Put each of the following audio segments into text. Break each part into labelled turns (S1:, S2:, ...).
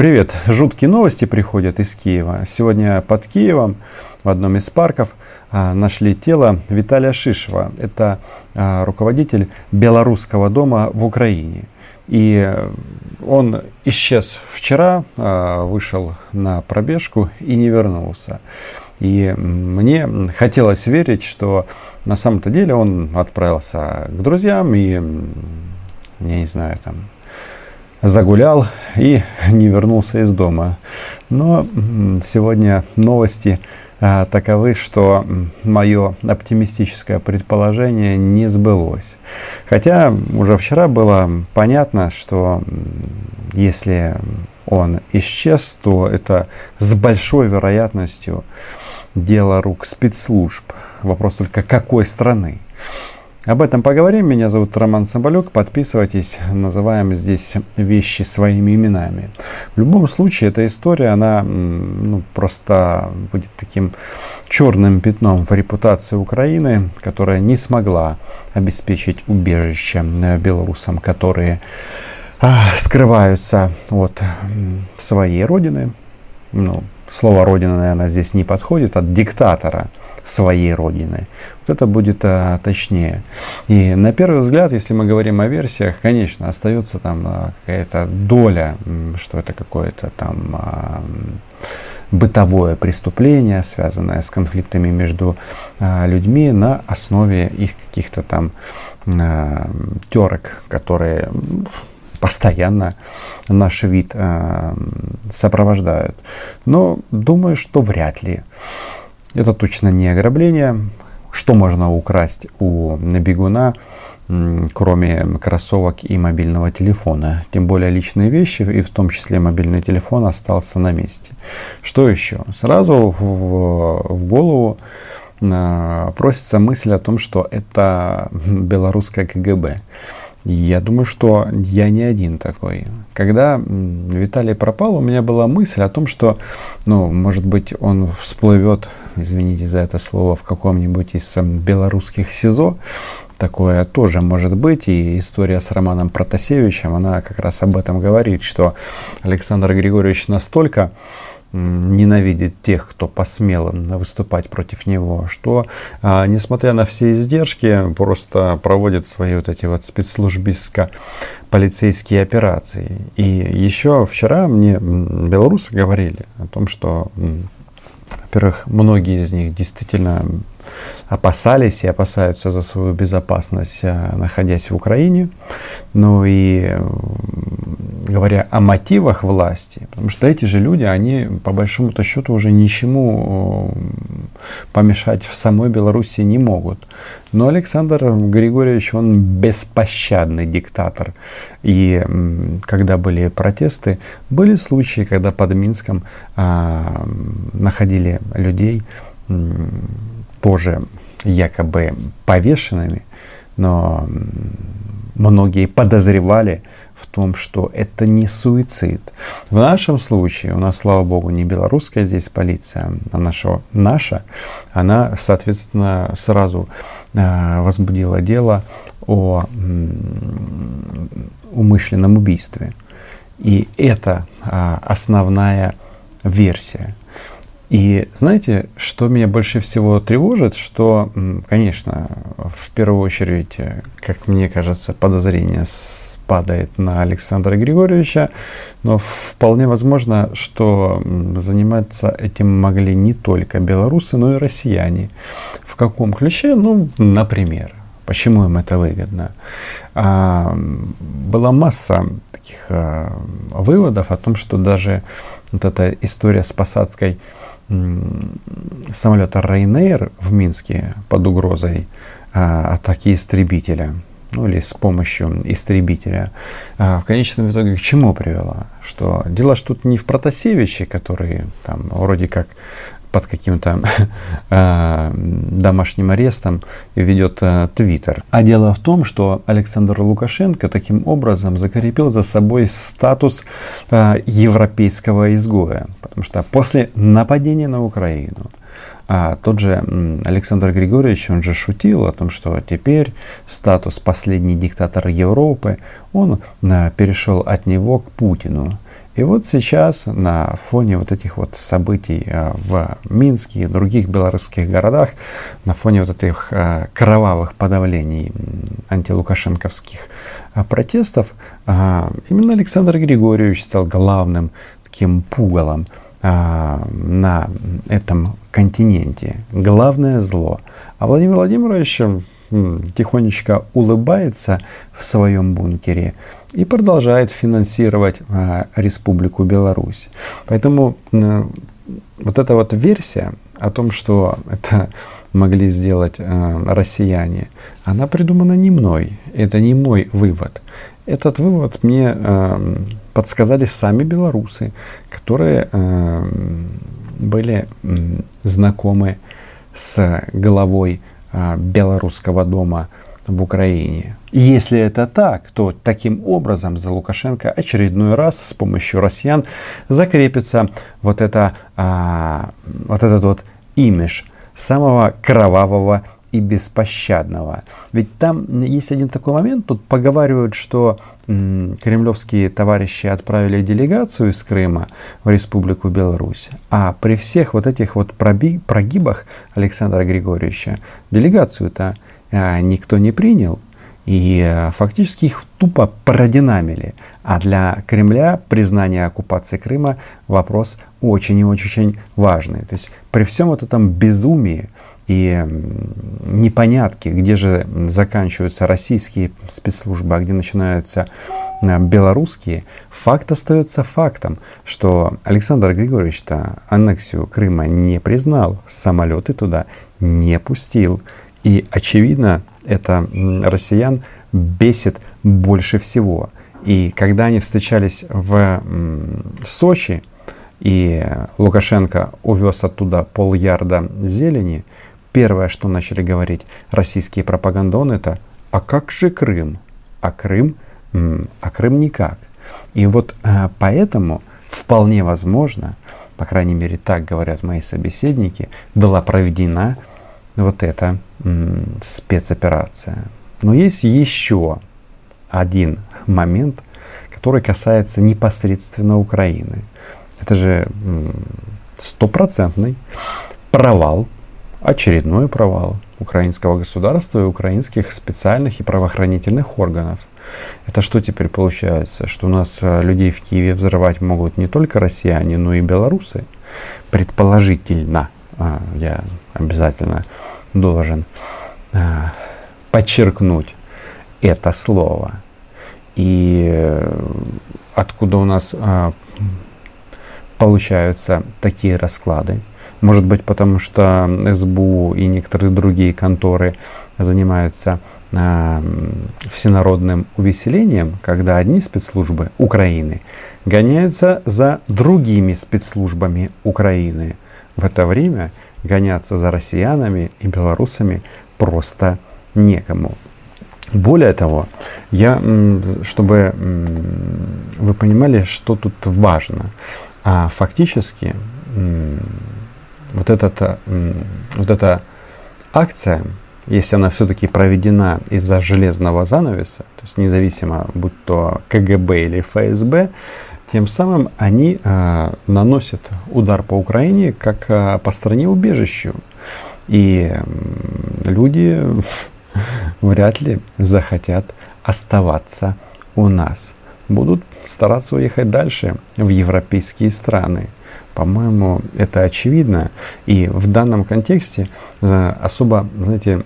S1: Привет! Жуткие новости приходят из Киева. Сегодня под Киевом в одном из парков а, нашли тело Виталия Шишева. Это а, руководитель Белорусского дома в Украине. И он исчез вчера, а, вышел на пробежку и не вернулся. И мне хотелось верить, что на самом-то деле он отправился к друзьям и, я не знаю, там загулял и не вернулся из дома. Но сегодня новости а, таковы, что мое оптимистическое предположение не сбылось. Хотя уже вчера было понятно, что если он исчез, то это с большой вероятностью дело рук спецслужб. Вопрос только какой страны. Об этом поговорим. Меня зовут Роман Соболюк. Подписывайтесь. Называем здесь вещи своими именами. В любом случае, эта история, она ну, просто будет таким черным пятном в репутации Украины, которая не смогла обеспечить убежище белорусам, которые а, скрываются от своей родины. Ну, слово родина, наверное, здесь не подходит, от диктатора своей родины. Вот это будет а, точнее. И на первый взгляд, если мы говорим о версиях, конечно, остается там а, какая-то доля, что это какое-то там а, бытовое преступление, связанное с конфликтами между а, людьми на основе их каких-то там а, терок, которые постоянно наш вид э, сопровождают. Но думаю, что вряд ли. Это точно не ограбление. Что можно украсть у бегуна, кроме кроссовок и мобильного телефона? Тем более личные вещи, и в том числе мобильный телефон остался на месте. Что еще? Сразу в, в голову э, просится мысль о том, что это белорусское КГБ. Я думаю, что я не один такой. Когда Виталий пропал, у меня была мысль о том, что, ну, может быть, он всплывет, извините за это слово, в каком-нибудь из белорусских СИЗО. Такое тоже может быть. И история с Романом Протасевичем, она как раз об этом говорит, что Александр Григорьевич настолько ненавидит тех, кто посмел выступать против него, что, а, несмотря на все издержки, просто проводит свои вот эти вот спецслужбистско-полицейские операции. И еще вчера мне белорусы говорили о том, что, во-первых, многие из них действительно опасались и опасаются за свою безопасность, а, находясь в Украине. Ну и говоря о мотивах власти, потому что эти же люди, они по большому-то счету уже ничему помешать в самой Беларуси не могут. Но Александр Григорьевич, он беспощадный диктатор. И когда были протесты, были случаи, когда под Минском а, находили людей, тоже якобы повешенными, но многие подозревали в том, что это не суицид. В нашем случае, у нас, слава богу, не белорусская здесь полиция, а наша, наша она, соответственно, сразу э, возбудила дело о э, умышленном убийстве. И это э, основная версия. И знаете, что меня больше всего тревожит, что, конечно, в первую очередь, как мне кажется, подозрение спадает на Александра Григорьевича, но вполне возможно, что заниматься этим могли не только белорусы, но и россияне. В каком ключе? Ну, например, Почему им это выгодно? А, была масса таких а, выводов о том, что даже вот эта история с посадкой самолета Ryanair в Минске под угрозой а, атаки истребителя, ну или с помощью истребителя, а, в конечном итоге к чему привела? Что дело что тут не в Протасевиче, который там вроде как под каким-то э, домашним арестом ведет э, Твиттер. А дело в том, что Александр Лукашенко таким образом закрепил за собой статус э, европейского изгоя. Потому что после нападения на Украину а тот же Александр Григорьевич, он же шутил о том, что теперь статус последний диктатор Европы, он а, перешел от него к Путину. И вот сейчас на фоне вот этих вот событий э, в Минске и других белорусских городах, на фоне вот этих э, кровавых подавлений антилукашенковских э, протестов, именно Александр Григорьевич стал главным таким пугалом на этом континенте. Главное зло. А Владимир Владимирович тихонечко улыбается в своем бункере и продолжает финансировать э, Республику Беларусь. Поэтому вот эта вот версия о том, что это могли сделать э, россияне, она придумана не мной. Это не мой вывод. Этот вывод мне э, подсказали сами белорусы, которые э, были э, знакомы с головой э, белорусского дома в Украине. Если это так, то таким образом за Лукашенко очередной раз с помощью россиян закрепится вот, это, а, вот этот вот имидж самого кровавого и беспощадного. Ведь там есть один такой момент, тут поговаривают, что м, кремлевские товарищи отправили делегацию из Крыма в Республику Беларусь, а при всех вот этих вот прогибах Александра Григорьевича делегацию-то а, никто не принял, и э, фактически их тупо продинамили. А для Кремля признание оккупации Крыма вопрос очень и очень важный. То есть при всем вот этом безумии и непонятке, где же заканчиваются российские спецслужбы, а где начинаются э, белорусские, факт остается фактом, что Александр Григорьевич-то аннексию Крыма не признал, самолеты туда не пустил. И очевидно, это россиян бесит больше всего. И когда они встречались в Сочи, и Лукашенко увез оттуда полярда зелени, первое, что начали говорить российские пропагандоны, это «А как же Крым?» А Крым? А Крым никак. И вот э, поэтому вполне возможно, по крайней мере так говорят мои собеседники, была проведена вот эта спецоперация. Но есть еще один момент, который касается непосредственно Украины. Это же стопроцентный провал, очередной провал украинского государства и украинских специальных и правоохранительных органов. Это что теперь получается? Что у нас э, людей в Киеве взрывать могут не только россияне, но и белорусы? Предположительно. А, я обязательно должен а, подчеркнуть это слово. И э, откуда у нас получаются такие расклады? Может быть, потому что СБУ и некоторые другие конторы занимаются э, всенародным увеселением, когда одни спецслужбы Украины гоняются за другими спецслужбами Украины. В это время гоняться за россиянами и белорусами просто некому. Более того, я, чтобы вы понимали, что тут важно, а фактически вот, этот, вот эта акция, если она все-таки проведена из-за железного занавеса, то есть независимо, будь то КГБ или ФСБ, тем самым они э, наносят удар по Украине как э, по стране убежищу. И э, люди вряд ли захотят оставаться у нас. Будут стараться уехать дальше в европейские страны. По-моему, это очевидно. И в данном контексте э, особо, знаете,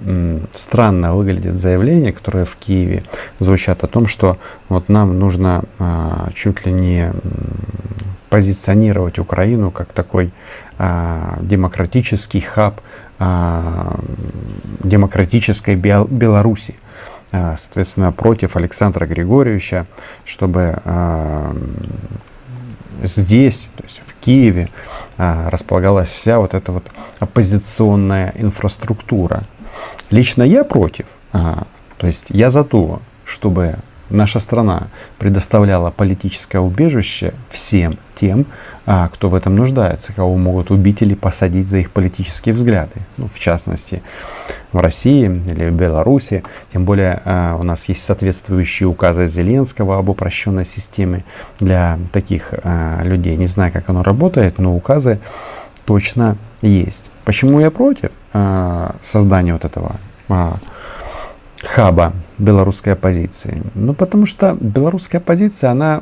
S1: странно выглядит заявление, которое в Киеве звучат о том, что вот нам нужно а, чуть ли не позиционировать Украину как такой а, демократический хаб демократической Беларуси соответственно, против Александра Григорьевича, чтобы здесь, то есть в Киеве, а, располагалась вся вот эта вот оппозиционная инфраструктура. Лично я против. То есть я за то, чтобы наша страна предоставляла политическое убежище всем тем, а, кто в этом нуждается, кого могут убить или посадить за их политические взгляды. Ну, в частности, в России или в Беларуси. Тем более а, у нас есть соответствующие указы Зеленского об упрощенной системе для таких а, людей. Не знаю, как оно работает, но указы точно есть. Почему я против создания вот этого хаба белорусской оппозиции? Ну, потому что белорусская оппозиция, она,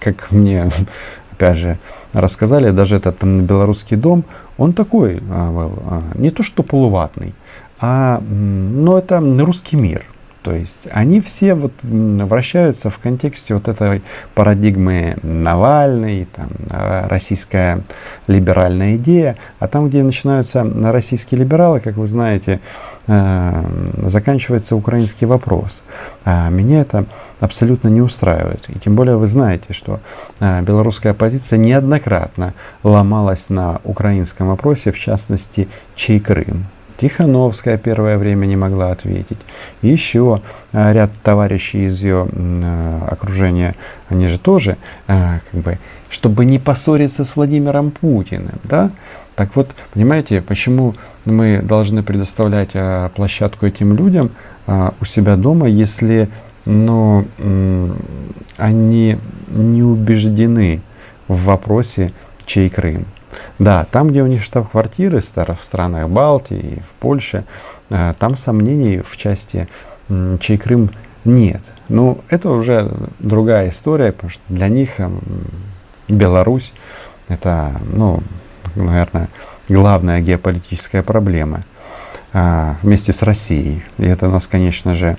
S1: как мне опять же рассказали, даже этот там, белорусский дом, он такой, а, не то что полуватный, а, ну, это русский мир. То есть они все вот вращаются в контексте вот этой парадигмы Навальный, там, а, российская либеральная идея, а там, где начинаются российские либералы, как вы знаете, э, заканчивается украинский вопрос. А меня это абсолютно не устраивает. И тем более вы знаете, что э, белорусская оппозиция неоднократно ломалась на украинском вопросе, в частности, чей Крым. Тихановская первое время не могла ответить. Еще а, ряд товарищей из ее а, окружения, они же тоже, а, как бы, чтобы не поссориться с Владимиром Путиным, да? Так вот, понимаете, почему мы должны предоставлять площадку этим людям у себя дома, если но ну, они не убеждены в вопросе, чей Крым. Да, там, где у них штаб-квартиры в странах Балтии, в Польше, э, там сомнений в части чей Крым нет. Ну, это уже другая история, потому что для них Беларусь это, ну, наверное, главная геополитическая проблема а, вместе с Россией. И это нас, конечно же,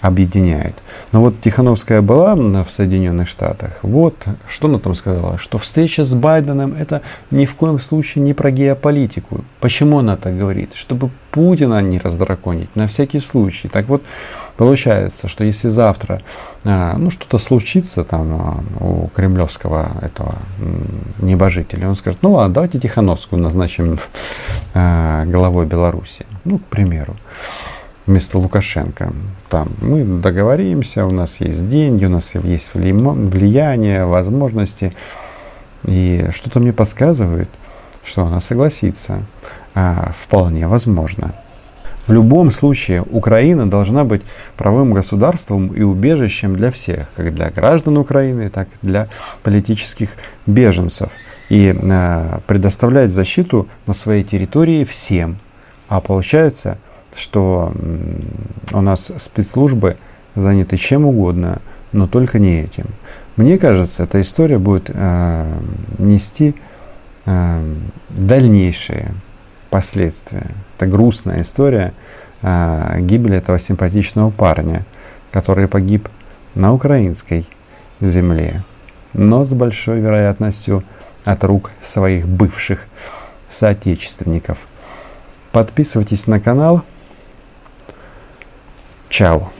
S1: объединяет. Но вот Тихановская была в Соединенных Штатах. Вот что она там сказала, что встреча с Байденом это ни в коем случае не про геополитику. Почему она так говорит? Чтобы Путина не раздраконить, на всякий случай. Так вот, получается, что если завтра а, ну, что-то случится там а, у кремлевского этого небожителя, он скажет, ну ладно, давайте Тихановскую назначим а, главой Беларуси. Ну, к примеру вместо Лукашенко. Там мы договоримся, у нас есть деньги, у нас есть влияние, возможности. И что-то мне подсказывает, что она согласится. А, вполне возможно. В любом случае Украина должна быть правым государством и убежищем для всех, как для граждан Украины, так и для политических беженцев. И э, предоставлять защиту на своей территории всем. А получается, что у нас спецслужбы заняты чем угодно, но только не этим. Мне кажется, эта история будет э, нести э, дальнейшие последствия. Это грустная история э, гибели этого симпатичного парня, который погиб на украинской земле, но с большой вероятностью от рук своих бывших соотечественников. Подписывайтесь на канал. Ciao.